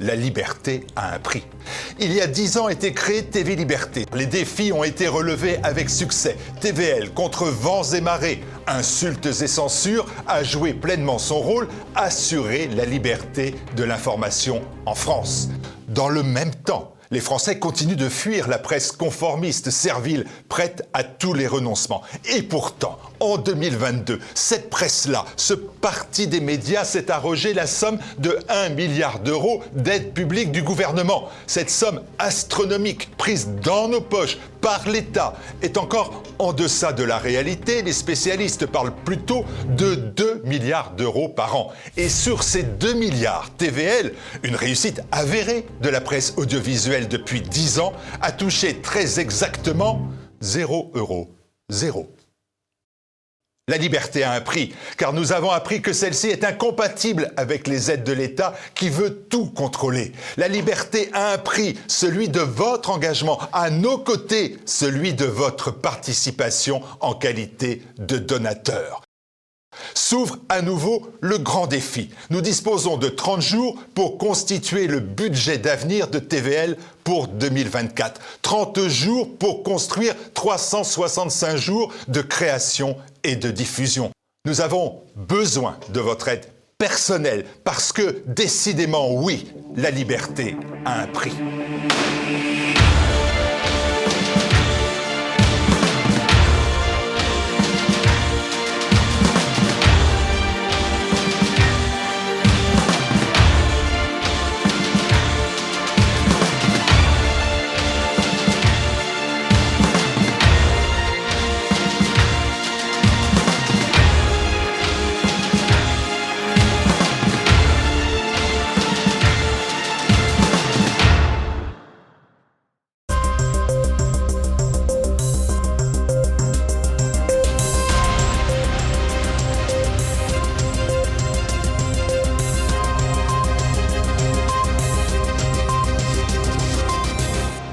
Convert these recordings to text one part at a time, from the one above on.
la liberté a un prix. Il y a dix ans a été créée TV Liberté. Les défis ont été relevés avec succès. TVL contre vents et marées, insultes et censures a joué pleinement son rôle, assurer la liberté de l'information en France. Dans le même temps, les Français continuent de fuir la presse conformiste, servile, prête à tous les renoncements. Et pourtant, en 2022, cette presse-là, ce parti des médias s'est arrogé la somme de 1 milliard d'euros d'aide publique du gouvernement. Cette somme astronomique prise dans nos poches par l'État est encore en deçà de la réalité. Les spécialistes parlent plutôt de 2 milliards d'euros par an. Et sur ces 2 milliards, TVL, une réussite avérée de la presse audiovisuelle depuis 10 ans, a touché très exactement 0 euros. La liberté a un prix, car nous avons appris que celle-ci est incompatible avec les aides de l'État qui veut tout contrôler. La liberté a un prix, celui de votre engagement, à nos côtés, celui de votre participation en qualité de donateur. S'ouvre à nouveau le grand défi. Nous disposons de 30 jours pour constituer le budget d'avenir de TVL pour 2024. 30 jours pour construire 365 jours de création et de diffusion. Nous avons besoin de votre aide personnelle parce que décidément oui, la liberté a un prix.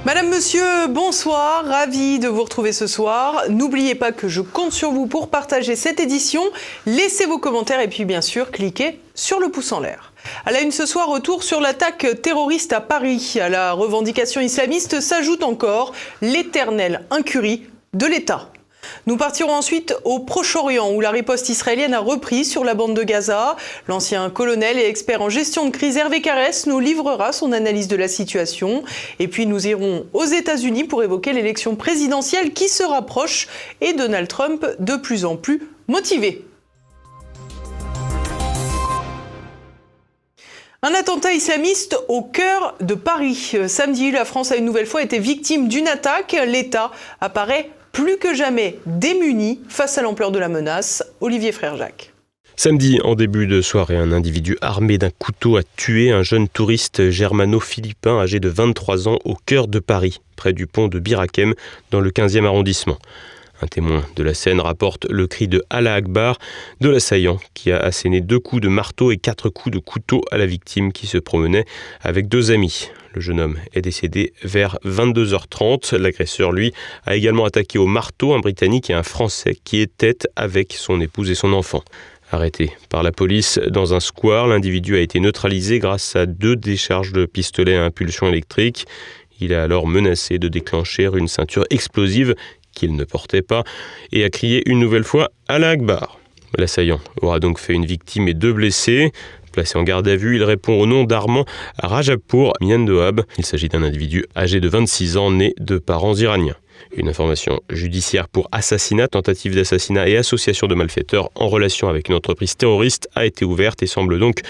Madame, Monsieur, bonsoir, ravi de vous retrouver ce soir. N'oubliez pas que je compte sur vous pour partager cette édition. Laissez vos commentaires et puis bien sûr, cliquez sur le pouce en l'air. À la une ce soir, retour sur l'attaque terroriste à Paris. À la revendication islamiste s'ajoute encore l'éternelle incurie de l'État. Nous partirons ensuite au Proche-Orient où la riposte israélienne a repris sur la bande de Gaza. L'ancien colonel et expert en gestion de crise Hervé Carès nous livrera son analyse de la situation. Et puis nous irons aux États-Unis pour évoquer l'élection présidentielle qui se rapproche et Donald Trump de plus en plus motivé. Un attentat islamiste au cœur de Paris. Samedi, la France a une nouvelle fois été victime d'une attaque. L'État apparaît plus que jamais démunis face à l'ampleur de la menace. Olivier Frère-Jacques. Samedi, en début de soirée, un individu armé d'un couteau a tué un jeune touriste germano-philippin âgé de 23 ans au cœur de Paris, près du pont de Birakem, dans le 15e arrondissement. Un témoin de la scène rapporte le cri de Allah Akbar de l'assaillant qui a asséné deux coups de marteau et quatre coups de couteau à la victime qui se promenait avec deux amis. Le jeune homme est décédé vers 22h30. L'agresseur, lui, a également attaqué au marteau un Britannique et un Français qui était avec son épouse et son enfant. Arrêté par la police dans un square, l'individu a été neutralisé grâce à deux décharges de pistolet à impulsion électrique. Il a alors menacé de déclencher une ceinture explosive qu'il ne portait pas et a crié une nouvelle fois à l'Akbar. L'assaillant aura donc fait une victime et deux blessés. Placé en garde à vue, il répond au nom d'Armand Rajapour Miandoab. Il s'agit d'un individu âgé de 26 ans, né de parents iraniens. Une information judiciaire pour assassinat, tentative d'assassinat et association de malfaiteurs en relation avec une entreprise terroriste a été ouverte et semble donc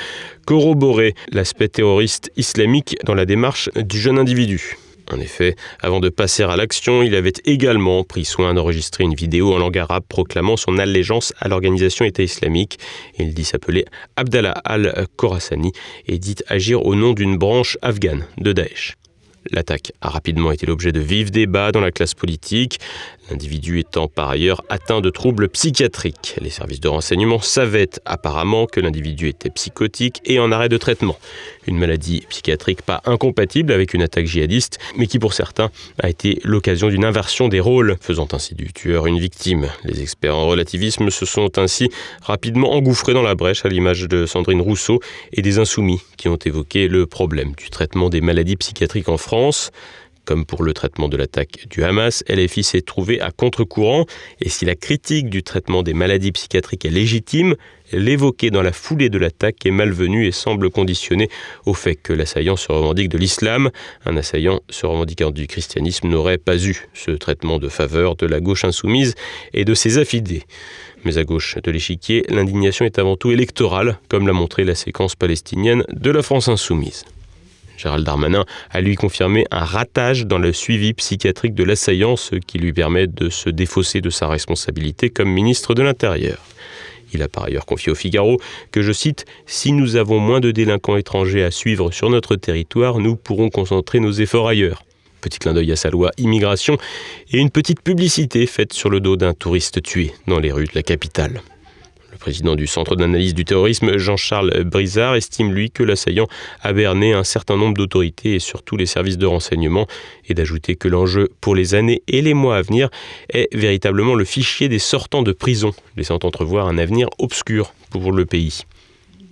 corroborer l'aspect terroriste islamique dans la démarche du jeune individu. En effet, avant de passer à l'action, il avait également pris soin d'enregistrer une vidéo en langue arabe proclamant son allégeance à l'organisation État islamique. Il dit s'appeler Abdallah al-Khorassani et dit agir au nom d'une branche afghane de Daesh. L'attaque a rapidement été l'objet de vifs débats dans la classe politique, l'individu étant par ailleurs atteint de troubles psychiatriques. Les services de renseignement savaient apparemment que l'individu était psychotique et en arrêt de traitement. Une maladie psychiatrique pas incompatible avec une attaque djihadiste, mais qui pour certains a été l'occasion d'une inversion des rôles, faisant ainsi du tueur une victime. Les experts en relativisme se sont ainsi rapidement engouffrés dans la brèche à l'image de Sandrine Rousseau et des insoumis qui ont évoqué le problème du traitement des maladies psychiatriques en France. Comme pour le traitement de l'attaque du Hamas, LFI s'est trouvé à contre-courant et si la critique du traitement des maladies psychiatriques est légitime, l'évoquer dans la foulée de l'attaque est malvenue et semble conditionnée au fait que l'assaillant se revendique de l'islam. Un assaillant se revendiquant du christianisme n'aurait pas eu ce traitement de faveur de la gauche insoumise et de ses affidés. Mais à gauche de l'échiquier, l'indignation est avant tout électorale, comme l'a montré la séquence palestinienne de la France insoumise. Gérald Darmanin a lui confirmé un ratage dans le suivi psychiatrique de l'assaillant, ce qui lui permet de se défausser de sa responsabilité comme ministre de l'Intérieur. Il a par ailleurs confié au Figaro que, je cite, Si nous avons moins de délinquants étrangers à suivre sur notre territoire, nous pourrons concentrer nos efforts ailleurs. Petit clin d'œil à sa loi immigration et une petite publicité faite sur le dos d'un touriste tué dans les rues de la capitale. Président du Centre d'analyse du terrorisme, Jean-Charles Brizard, estime lui que l'assaillant a berné un certain nombre d'autorités et surtout les services de renseignement, et d'ajouter que l'enjeu pour les années et les mois à venir est véritablement le fichier des sortants de prison, laissant entrevoir un avenir obscur pour le pays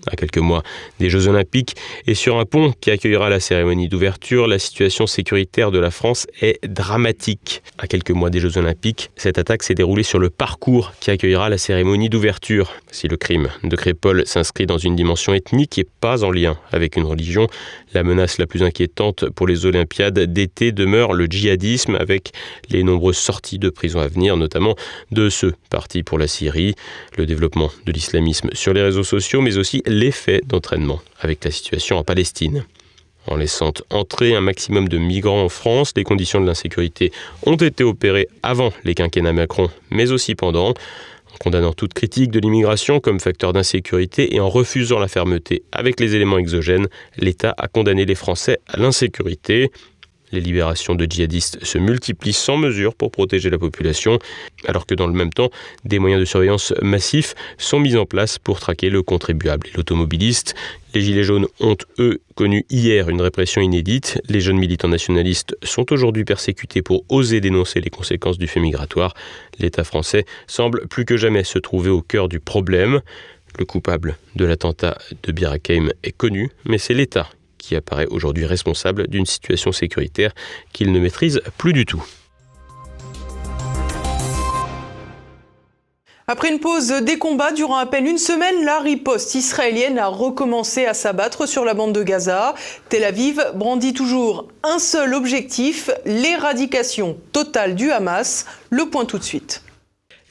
à quelques mois des Jeux Olympiques, et sur un pont qui accueillera la cérémonie d'ouverture, la situation sécuritaire de la France est dramatique. À quelques mois des Jeux Olympiques, cette attaque s'est déroulée sur le parcours qui accueillera la cérémonie d'ouverture. Si le crime de Crépol s'inscrit dans une dimension ethnique et pas en lien avec une religion, la menace la plus inquiétante pour les Olympiades d'été demeure le djihadisme avec les nombreuses sorties de prison à venir, notamment de ceux partis pour la Syrie, le développement de l'islamisme sur les réseaux sociaux, mais aussi l'effet d'entraînement avec la situation en Palestine. En laissant entrer un maximum de migrants en France, les conditions de l'insécurité ont été opérées avant les quinquennats Macron, mais aussi pendant, en condamnant toute critique de l'immigration comme facteur d'insécurité et en refusant la fermeté avec les éléments exogènes, l'État a condamné les Français à l'insécurité. Les libérations de djihadistes se multiplient sans mesure pour protéger la population, alors que dans le même temps, des moyens de surveillance massifs sont mis en place pour traquer le contribuable et l'automobiliste. Les Gilets jaunes ont, eux, connu hier une répression inédite. Les jeunes militants nationalistes sont aujourd'hui persécutés pour oser dénoncer les conséquences du fait migratoire. L'État français semble plus que jamais se trouver au cœur du problème. Le coupable de l'attentat de Bir est connu, mais c'est l'État qui apparaît aujourd'hui responsable d'une situation sécuritaire qu'il ne maîtrise plus du tout. Après une pause des combats durant à peine une semaine, la riposte israélienne a recommencé à s'abattre sur la bande de Gaza. Tel Aviv brandit toujours un seul objectif, l'éradication totale du Hamas. Le point tout de suite.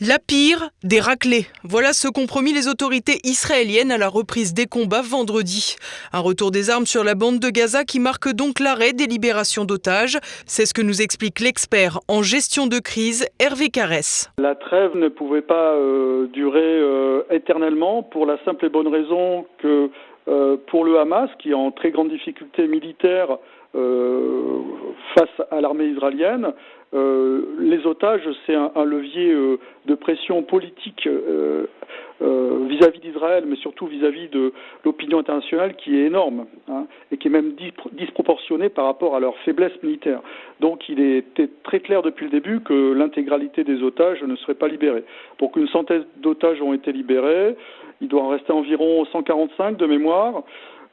La pire des raclés. Voilà ce qu'ont promis les autorités israéliennes à la reprise des combats vendredi. Un retour des armes sur la bande de Gaza qui marque donc l'arrêt des libérations d'otages. C'est ce que nous explique l'expert en gestion de crise, Hervé Carès. La trêve ne pouvait pas euh, durer euh, éternellement pour la simple et bonne raison que euh, pour le Hamas, qui est en très grande difficulté militaire face à l'armée israélienne, euh, les otages, c'est un, levier euh, de pression politique euh, vis-à-vis d'Israël, mais surtout vis-à-vis de l'opinion internationale qui est énorme hein, et qui est même disproportionnée par rapport à leur faiblesse militaire. Donc il était très clair depuis le début que l'intégralité des otages ne serait pas libérée. Pour qu'une centaine d'otages ont été libérés, il doit en rester environ 145 de mémoire.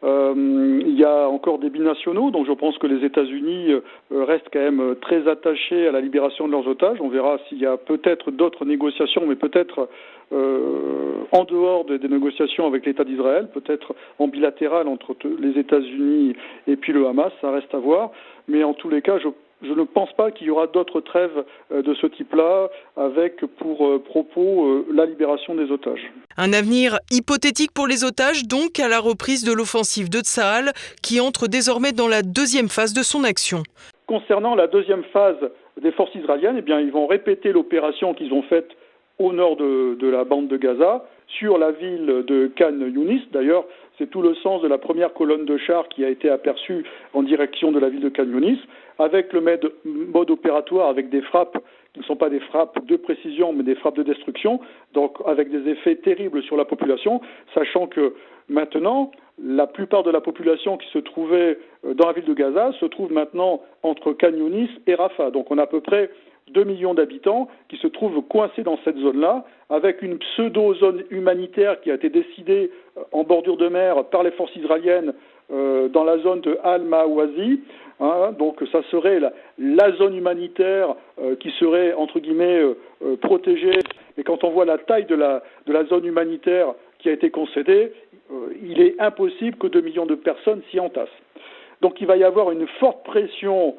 Euh, il y a encore des binationaux, donc je pense que les États-Unis euh, restent quand même très attachés à la libération de leurs otages. On verra s'il y a peut-être d'autres négociations, mais peut-être euh, en dehors des, des négociations avec l'État d'Israël, peut-être en bilatéral entre les États-Unis et puis le Hamas, ça reste à voir. Mais en tous les cas, je je ne pense pas qu'il y aura d'autres trêves euh, de ce type-là avec pour euh, propos euh, la libération des otages. Un avenir hypothétique pour les otages, donc à la reprise de l'offensive de Tsahal, qui entre désormais dans la deuxième phase de son action. Concernant la deuxième phase des forces israéliennes, eh bien, ils vont répéter l'opération qu'ils ont faite au nord de, de, la bande de Gaza, sur la ville de Khan Yunis. D'ailleurs, C'est tout le sens de la première colonne de chars qui a été aperçue en direction de la ville de Canyonis, avec le mode opératoire, avec des frappes qui ne sont pas des frappes de précision, mais des frappes de destruction, donc avec des effets terribles sur la population, sachant que maintenant, la plupart de la population qui se trouvait euh, dans la ville de Gaza se trouve maintenant entre Canyonis et Rafah. Donc on a à peu près 2 millions d'habitants qui se trouvent coincés dans cette zone-là, avec une pseudo-zone humanitaire qui a été décidée euh, en bordure de mer par les forces israéliennes euh, dans la zone de Al-Mawazi. Hein, donc ça serait la, zone humanitaire euh, qui serait, entre guillemets, protégée. Et quand on voit la taille de la, de la zone humanitaire qui a été concédée, il est impossible que 2 millions de personnes s'y entassent. Donc il va y avoir une forte pression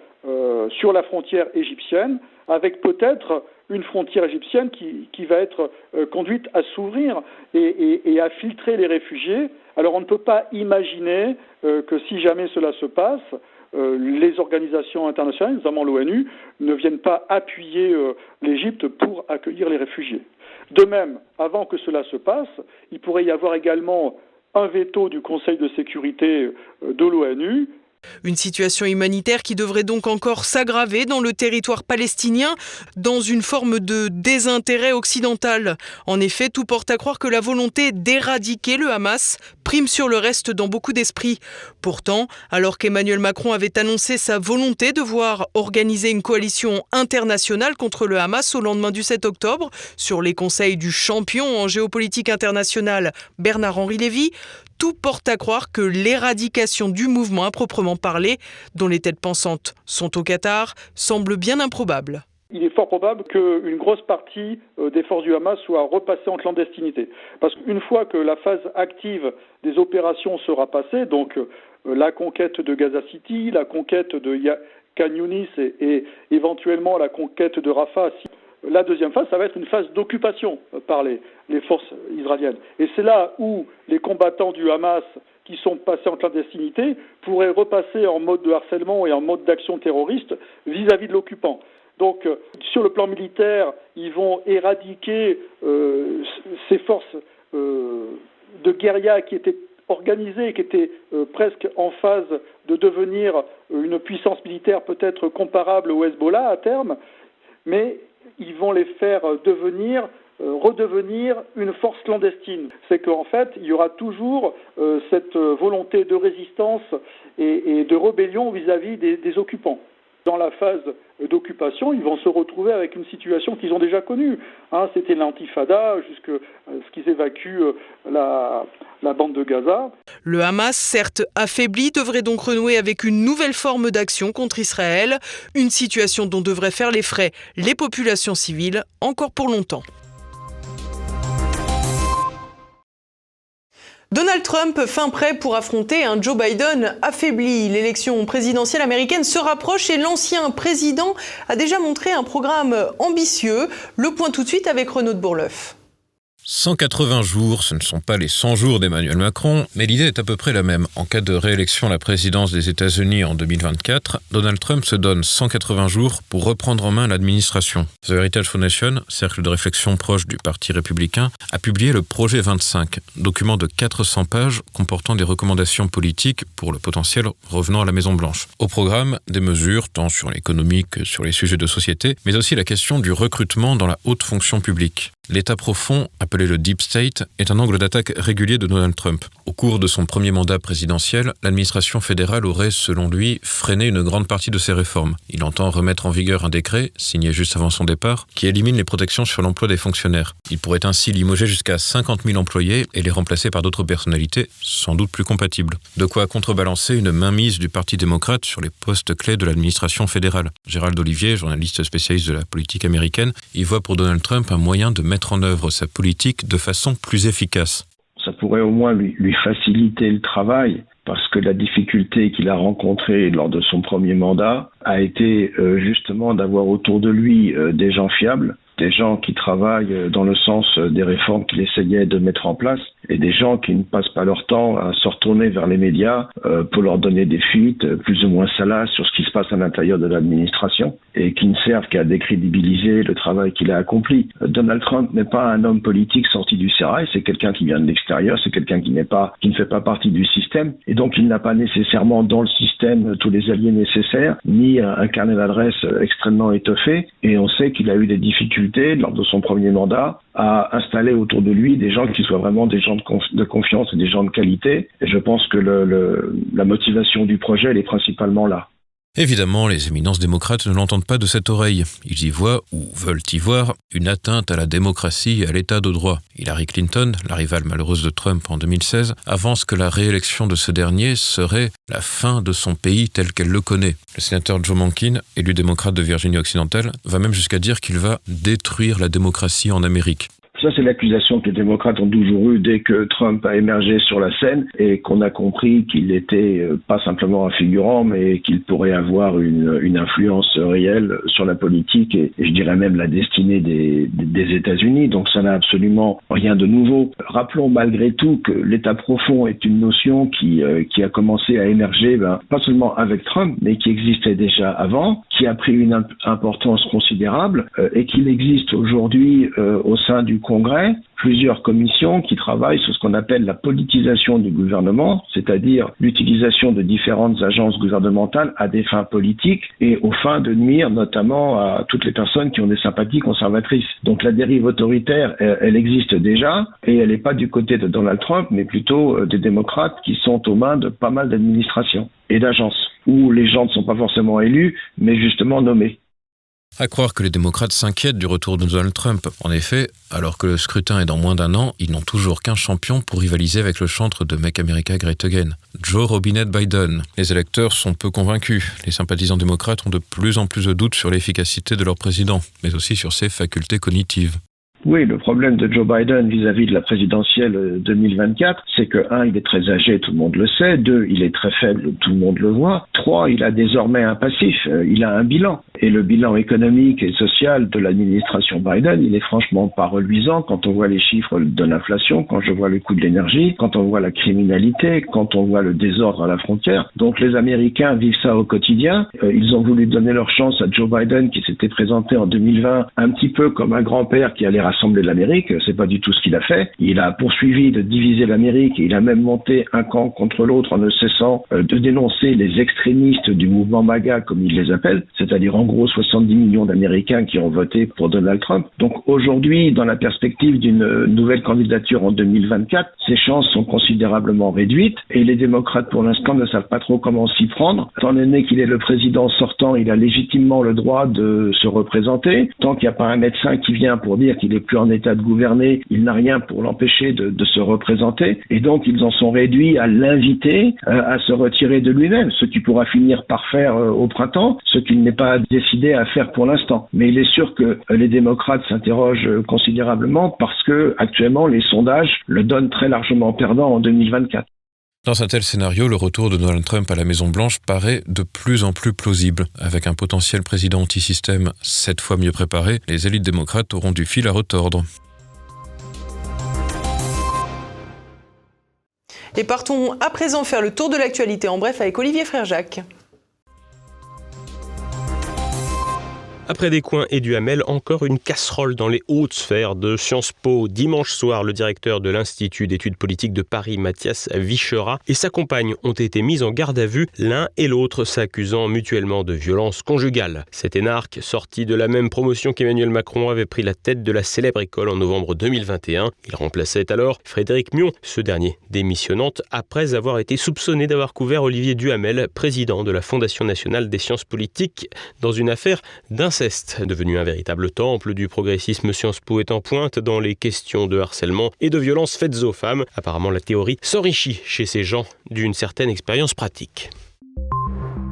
sur la frontière égyptienne avec peut-être une frontière égyptienne qui, va être euh, conduite à s'ouvrir et, à filtrer les réfugiés. Alors on ne peut pas imaginer euh, que si jamais cela se passe, euh, les organisations internationales, notamment l'ONU, ne viennent pas appuyer l'Égypte pour accueillir les réfugiés. De même, avant que cela se passe, il pourrait y avoir également un veto du Conseil de sécurité de l'ONU une situation humanitaire qui devrait donc encore s'aggraver dans le territoire palestinien dans une forme de désintérêt occidental. En effet, tout porte à croire que la volonté d'éradiquer le Hamas prime sur le reste dans beaucoup d'esprits. Pourtant, alors qu'Emmanuel Macron avait annoncé sa volonté de voir organiser une coalition internationale contre le Hamas au lendemain du 7 octobre, sur les conseils du champion en géopolitique internationale Bernard-Henri Lévy, tout porte à croire que l'éradication du mouvement à proprement parler, dont les têtes pensantes sont au Qatar, semble bien improbable. Il est fort probable qu'une grosse partie euh, des forces du Hamas soit repassée en clandestinité. Parce qu'une fois que la phase active des opérations sera passée, donc euh, la conquête de Gaza City, la conquête de Khan Yunis et, éventuellement la conquête de Rafah, la deuxième phase, ça va être une phase d'occupation par les, forces israéliennes. Et c'est là où les combattants du Hamas qui sont passés en clandestinité pourraient repasser en mode de harcèlement et en mode d'action terroriste vis-à-vis de l'occupant. Donc, euh, sur le plan militaire, ils vont éradiquer euh, ces forces euh, de guérilla qui étaient organisées, qui étaient presque en phase de devenir une puissance militaire peut-être comparable au Hezbollah à terme, mais ils vont les faire devenir euh, redevenir une force clandestine. C'est qu'en fait, il y aura toujours euh, cette volonté de résistance et, de rébellion vis-à-vis des occupants dans la phase d'occupation, ils vont se retrouver avec une situation qu'ils ont déjà connue. Hein, C'était l'intifada, jusque euh, ce qu'ils évacuent euh, la bande de Gaza. Le Hamas, certes affaibli, devrait donc renouer avec une nouvelle forme d'action contre Israël, une situation dont devraient faire les frais les populations civiles encore pour longtemps. Donald Trump fin prêt pour affronter un Joe Biden affaibli. L'élection présidentielle américaine se rapproche et l'ancien président a déjà montré un programme ambitieux. Le point tout de suite avec Renaud de Bourleuf. 180 jours, ce ne sont pas les 100 jours d'Emmanuel Macron, mais l'idée est à peu près la même. En cas de réélection à la présidence des États-Unis en 2024, Donald Trump se donne 180 jours pour reprendre en main l'administration. The Heritage Foundation, cercle de réflexion proche du Parti républicain, a publié le Projet 25, document de 400 pages comportant des recommandations politiques pour le potentiel revenant à la Maison-Blanche. Au programme, des mesures tant sur l'économie que sur les sujets de société, mais aussi la question du recrutement dans la haute fonction publique. L'état profond, appelé le Deep State, est un angle d'attaque régulier de Donald Trump. Au cours de son premier mandat présidentiel, l'administration fédérale aurait, selon lui, freiné une grande partie de ses réformes. Il entend remettre en vigueur un décret, signé juste avant son départ, qui élimine les protections sur l'emploi des fonctionnaires. Il pourrait ainsi limoger jusqu'à 50 000 employés et les remplacer par d'autres personnalités, sans doute plus compatibles. De quoi contrebalancer une mainmise du Parti démocrate sur les postes clés de l'administration fédérale. Gérald Olivier, journaliste spécialiste de la politique américaine, y voit pour Donald Trump un moyen de mettre en œuvre sa politique de façon plus efficace. Ça pourrait au moins lui, faciliter le travail parce que la difficulté qu'il a rencontrée lors de son premier mandat a été euh, justement d'avoir autour de lui euh, des gens fiables des gens qui travaillent dans le sens des réformes qu'il essayait de mettre en place et des gens qui ne passent pas leur temps à se retourner vers les médias euh, pour leur donner des fuites plus ou moins salaces sur ce qui se passe à l'intérieur de l'administration et qui ne servent qu'à décrédibiliser le travail qu'il a accompli. Donald Trump n'est pas un homme politique sorti du sérail, c'est quelqu'un qui vient de l'extérieur, c'est quelqu'un qui n'est pas, qui ne fait pas partie du système et donc il n'a pas nécessairement dans le système tous les alliés nécessaires ni un carnet d'adresses extrêmement étoffé et on sait qu'il a eu des difficultés lors de son premier mandat à installer autour de lui des gens qui soient vraiment des gens de, confiance et des gens de qualité. Et je pense que la motivation du projet, elle est principalement là. Évidemment, les éminences démocrates ne l'entendent pas de cette oreille. Ils y voient, ou veulent y voir, une atteinte à la démocratie et à l'état de droit. Hillary Clinton, la rivale malheureuse de Trump en 2016, avance que la réélection de ce dernier serait la fin de son pays tel qu'elle le connaît. Le sénateur Joe Manchin, élu démocrate de Virginie occidentale, va même jusqu'à dire qu'il va détruire la démocratie en Amérique. Ça, c'est l'accusation que les démocrates ont toujours eue dès que Trump a émergé sur la scène et qu'on a compris qu'il était euh, pas simplement un figurant, mais qu'il pourrait avoir une, une, influence réelle sur la politique et, je dirais même la destinée des, des États-Unis. Donc ça n'a absolument rien de nouveau. Rappelons malgré tout que l'État profond est une notion qui, euh, qui a commencé à émerger, ben, pas seulement avec Trump, mais qui existait déjà avant, qui a pris une importance considérable euh, et qu'il existe aujourd'hui au sein du Congrès plusieurs commissions qui travaillent sur ce qu'on appelle la politisation du gouvernement, c'est-à-dire l'utilisation de différentes agences gouvernementales à des fins politiques et aux fins de nuire notamment à toutes les personnes qui ont des sympathies conservatrices. Donc la dérive autoritaire, elle, existe déjà et elle n'est pas du côté de Donald Trump, mais plutôt euh, des démocrates qui sont aux mains de pas mal d'administrations et d'agences où les gens ne sont pas forcément élus, mais justement nommés. À croire que les démocrates s'inquiètent du retour de Donald Trump. En effet, alors que le scrutin est dans moins d'un an, ils n'ont toujours qu'un champion pour rivaliser avec le chantre de Make America Great Again, Joe Robinette Biden. Les électeurs sont peu convaincus. Les sympathisants démocrates ont de plus en plus de doutes sur l'efficacité de leur président, mais aussi sur ses facultés cognitives. Oui, le problème de Joe Biden vis-à-vis de la présidentielle 2024, c'est que, un, il est très âgé, tout le monde le sait. Deux, il est très faible, tout le monde le voit. Trois, il a désormais un passif, euh, il a un bilan. Et le bilan économique et social de l'administration Biden, il est franchement pas reluisant quand on voit les chiffres de l'inflation, quand je vois le coût de l'énergie, quand on voit la criminalité, quand on voit le désordre à la frontière. Donc les Américains vivent ça au quotidien. Euh, ils ont voulu donner leur chance à Joe Biden qui s'était présenté en 2020 un petit peu comme un grand-père qui allait rassembler l'Amérique. C'est pas du tout ce qu'il a fait. Il a poursuivi de diviser l'Amérique il a même monté un camp contre l'autre en ne cessant euh, de dénoncer les extrémistes du mouvement MAGA, comme il les appelle, c'est-à-dire en gros 70 millions d'Américains qui ont voté pour Donald Trump. Donc aujourd'hui, dans la perspective d'une nouvelle candidature en 2024, ses chances sont considérablement réduites et les démocrates pour l'instant ne savent pas trop comment s'y prendre. Étant donné qu'il est le président sortant, il a légitimement le droit de se représenter. Tant qu'il n'y a pas un médecin qui vient pour dire qu'il est plus en état de gouverner, il n'a rien pour l'empêcher de, se représenter. Et donc, ils en sont réduits à l'inviter euh, à se retirer de lui-même, ce qui pourra finir par faire euh, au printemps, ce qu'il n'est pas décidé à faire pour l'instant. Mais il est sûr que euh, les démocrates s'interrogent considérablement parce que actuellement, les sondages le donnent très largement perdant en 2024. Dans un tel scénario, le retour de Donald Trump à la Maison-Blanche paraît de plus en plus plausible. Avec un potentiel président anti-système sept fois mieux préparé, les élites démocrates auront du fil à retordre. Et partons à présent faire le tour de l'actualité en bref avec Olivier Frère-Jacques. Après des coins et du Hamel, encore une casserole dans les hautes sphères de Sciences Po. Dimanche soir, le directeur de l'Institut d'études politiques de Paris, Mathias Vichera, et sa compagne ont été mis en garde à vue, l'un et l'autre s'accusant mutuellement de violence conjugale. Cet énarque, sorti de la même promotion qu'Emmanuel Macron, avait pris la tête de la célèbre école en novembre 2021. Il remplaçait alors Frédéric Mion, ce dernier démissionnante après avoir été soupçonné d'avoir couvert Olivier Duhamel, président de la Fondation nationale des sciences politiques, dans une affaire d'un devenu un véritable temple du progressisme Sciences Po est en pointe dans les questions de harcèlement et de violences faites aux femmes. Apparemment, la théorie s'enrichit chez ces gens d'une certaine expérience pratique.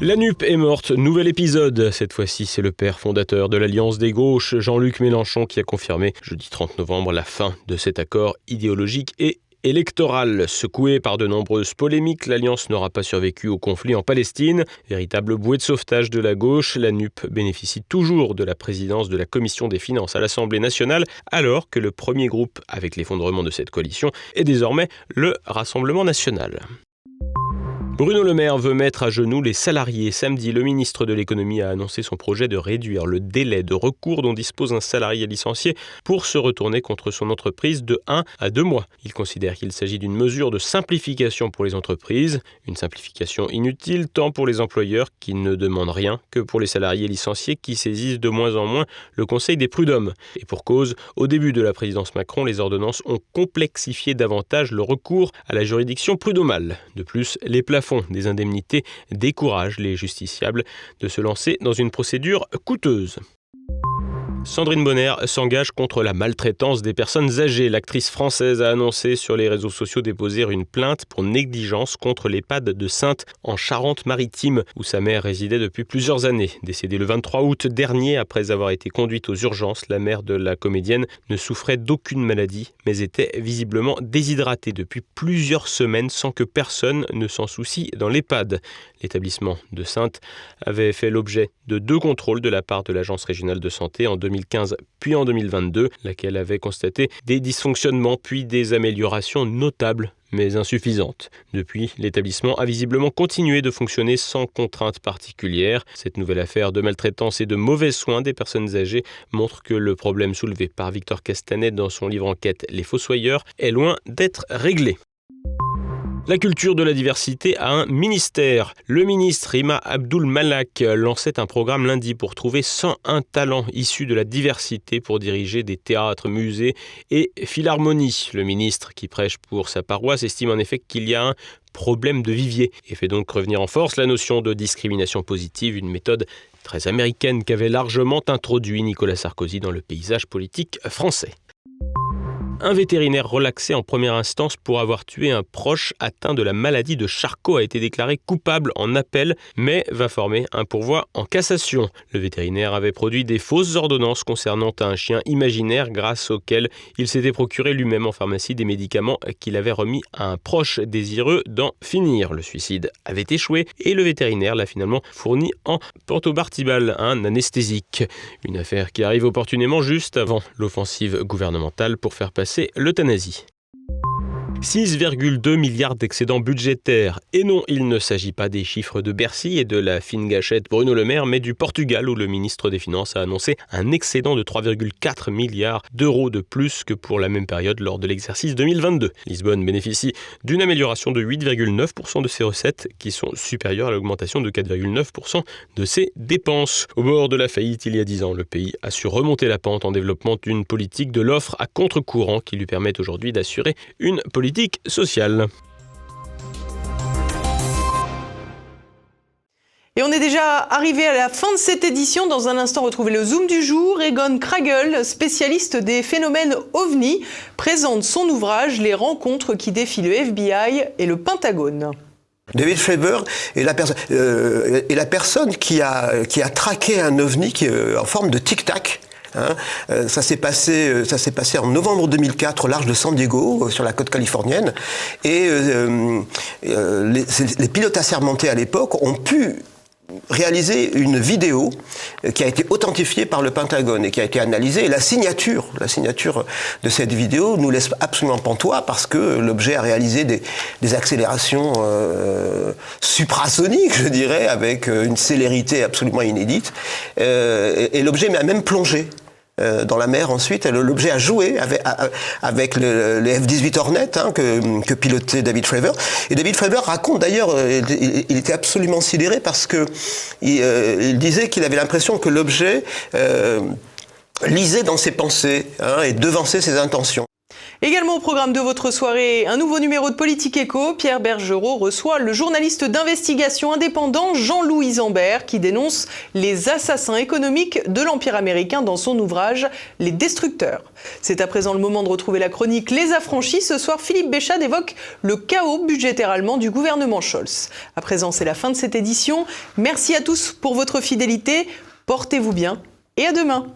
La NUP est morte, nouvel épisode. Cette fois-ci, c'est le père fondateur de l'Alliance des gauches, Jean-Luc Mélenchon, qui a confirmé jeudi 30 novembre la fin de cet accord idéologique et électorale. Secouée par de nombreuses polémiques, l'Alliance n'aura pas survécu au conflit en Palestine. Véritable bouée de sauvetage de la gauche, la NUP bénéficie toujours de la présidence de la Commission des finances à l'Assemblée nationale, alors que le premier groupe avec l'effondrement de cette coalition est désormais le Rassemblement national. Bruno Le Maire veut mettre à genoux les salariés. Samedi, le ministre de l'économie a annoncé son projet de réduire le délai de recours dont dispose un salarié licencié pour se retourner contre son entreprise de 1 à 2 mois. Il considère qu'il s'agit d'une mesure de simplification pour les entreprises, une simplification inutile tant pour les employeurs qui ne demandent rien que pour les salariés licenciés qui saisissent de moins en moins le Conseil des prud'hommes. Et pour cause, au début de la présidence Macron, les ordonnances ont complexifié davantage le recours à la juridiction prud'homale. De plus, les plafonds des indemnités découragent les justiciables de se lancer dans une procédure coûteuse. Sandrine Bonner s'engage contre la maltraitance des personnes âgées. L'actrice française a annoncé sur les réseaux sociaux déposer une plainte pour négligence contre l'EHPAD de Sainte en Charente-Maritime, où sa mère résidait depuis plusieurs années. Décédée le 23 août dernier après avoir été conduite aux urgences, la mère de la comédienne ne souffrait d'aucune maladie, mais était visiblement déshydratée depuis plusieurs semaines sans que personne ne s'en soucie dans l'EHPAD. L'établissement de Sainte avait fait l'objet de deux contrôles de la part de l'Agence régionale de santé en 2015 puis en 2022, laquelle avait constaté des dysfonctionnements puis des améliorations notables mais insuffisantes. Depuis, l'établissement a visiblement continué de fonctionner sans contrainte particulière. Cette nouvelle affaire de maltraitance et de mauvais soins des personnes âgées montre que le problème soulevé par Victor Castanet dans son livre enquête Les Fossoyeurs est loin d'être réglé. La culture de la diversité a un ministère. Le ministre Rima Abdul Malak lançait un programme lundi pour trouver 101 talents issus de la diversité pour diriger des théâtres, musées et philharmonies. Le ministre qui prêche pour sa paroisse estime en effet qu'il y a un problème de vivier et fait donc revenir en force la notion de discrimination positive, une méthode très américaine qu'avait largement introduit Nicolas Sarkozy dans le paysage politique français. Un vétérinaire relaxé en première instance pour avoir tué un proche atteint de la maladie de Charcot a été déclaré coupable en appel, mais va former un pourvoi en cassation. Le vétérinaire avait produit des fausses ordonnances concernant un chien imaginaire grâce auquel il s'était procuré lui-même en pharmacie des médicaments qu'il avait remis à un proche désireux d'en finir. Le suicide avait échoué et le vétérinaire l'a finalement fourni en pentobartibal, un anesthésique. Une affaire qui arrive opportunément juste avant l'offensive gouvernementale pour faire passer c'est l'euthanasie. 6,2 milliards d'excédents budgétaires. Et non, il ne s'agit pas des chiffres de Bercy et de la fine gâchette Bruno Le Maire, mais du Portugal où le ministre des Finances a annoncé un excédent de 3,4 milliards d'euros de plus que pour la même période lors de l'exercice 2022. Lisbonne bénéficie d'une amélioration de 8,9% de ses recettes qui sont supérieures à l'augmentation de 4,9% de ses dépenses. Au bord de la faillite il y a 10 ans, le pays a su remonter la pente en développant une politique de l'offre à contre-courant qui lui permet aujourd'hui d'assurer une politique politique sociale. Et on est déjà arrivé à la fin de cette édition. Dans un instant, retrouvez le Zoom du jour. Egon Kragel, spécialiste des phénomènes OVNI, présente son ouvrage Les rencontres qui défient le FBI et le Pentagone. David Fravor est la, euh, est la personne qui a, qui a traqué un ovni qui, en forme de tic-tac Hein. Euh, ça s'est passé, euh, ça s'est passé en novembre 2004 au large de San Diego, euh, sur la côte californienne, et les, les pilotes assermentés à l'époque ont pu réaliser une vidéo qui a été authentifiée par le Pentagone et qui a été analysée. Et la signature, la signature de cette vidéo nous laisse absolument pantois parce que l'objet a réalisé des, accélérations euh, suprasoniques, je dirais, avec une célérité absolument inédite. Euh, et, et l'objet a même plongé euh, dans la mer ensuite. L'objet a joué avec, avec le, les F-18 Hornet hein, que, que, pilotait David Fravor. Et David Fravor raconte d'ailleurs, euh, il, était absolument sidéré parce que il, euh, il disait qu'il avait l'impression que l'objet lisait dans ses pensées hein, et devançait ses intentions. Également au programme de votre soirée, un nouveau numéro de Politique Éco. Pierre Bergerot reçoit le journaliste d'investigation indépendant Jean-Louis Zambert qui dénonce les assassins économiques de l'Empire américain dans son ouvrage Les Destructeurs. C'est à présent le moment de retrouver la chronique Les Affranchis. Ce soir, Philippe Béchade évoque le chaos budgétaire allemand du gouvernement Scholz. À présent, c'est la fin de cette édition. Merci à tous pour votre fidélité. Portez-vous bien et à demain.